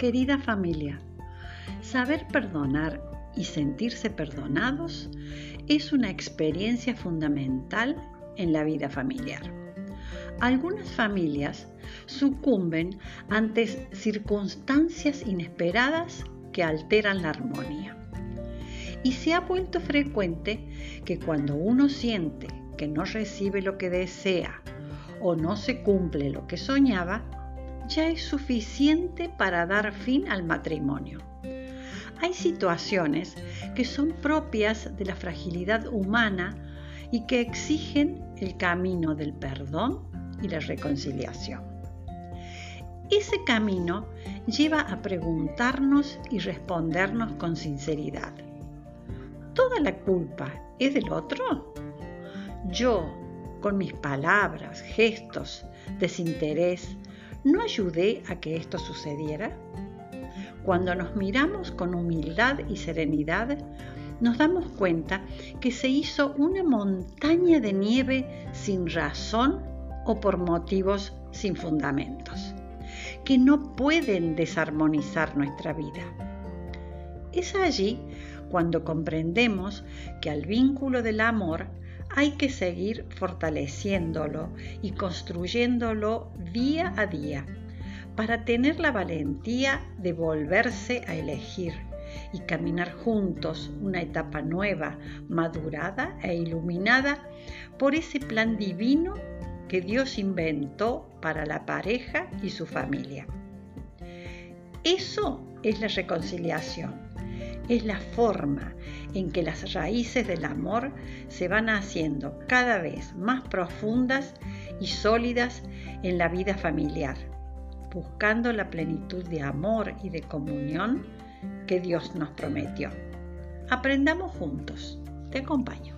Querida familia, saber perdonar y sentirse perdonados es una experiencia fundamental en la vida familiar. Algunas familias sucumben ante circunstancias inesperadas que alteran la armonía. Y se ha vuelto frecuente que cuando uno siente que no recibe lo que desea o no se cumple lo que soñaba, ya es suficiente para dar fin al matrimonio. Hay situaciones que son propias de la fragilidad humana y que exigen el camino del perdón y la reconciliación. Ese camino lleva a preguntarnos y respondernos con sinceridad. ¿Toda la culpa es del otro? Yo, con mis palabras, gestos, desinterés, ¿no ayudé a que esto sucediera? Cuando nos miramos con humildad y serenidad, nos damos cuenta que se hizo una montaña de nieve sin razón o por motivos sin fundamentos, que no pueden desarmonizar nuestra vida. Es allí cuando comprendemos que al vínculo del amor hay que seguir fortaleciéndolo y construyéndolo día a día para tener la valentía de volverse a elegir y caminar juntos una etapa nueva, madurada e iluminada por ese plan divino que Dios inventó para la pareja y su familia. Eso es la reconciliación es la forma en que las raíces del amor se van haciendo cada vez más profundas y sólidas en la vida familiar, buscando la plenitud de amor y de comunión que Dios nos prometió. Aprendamos juntos. Te acompaño.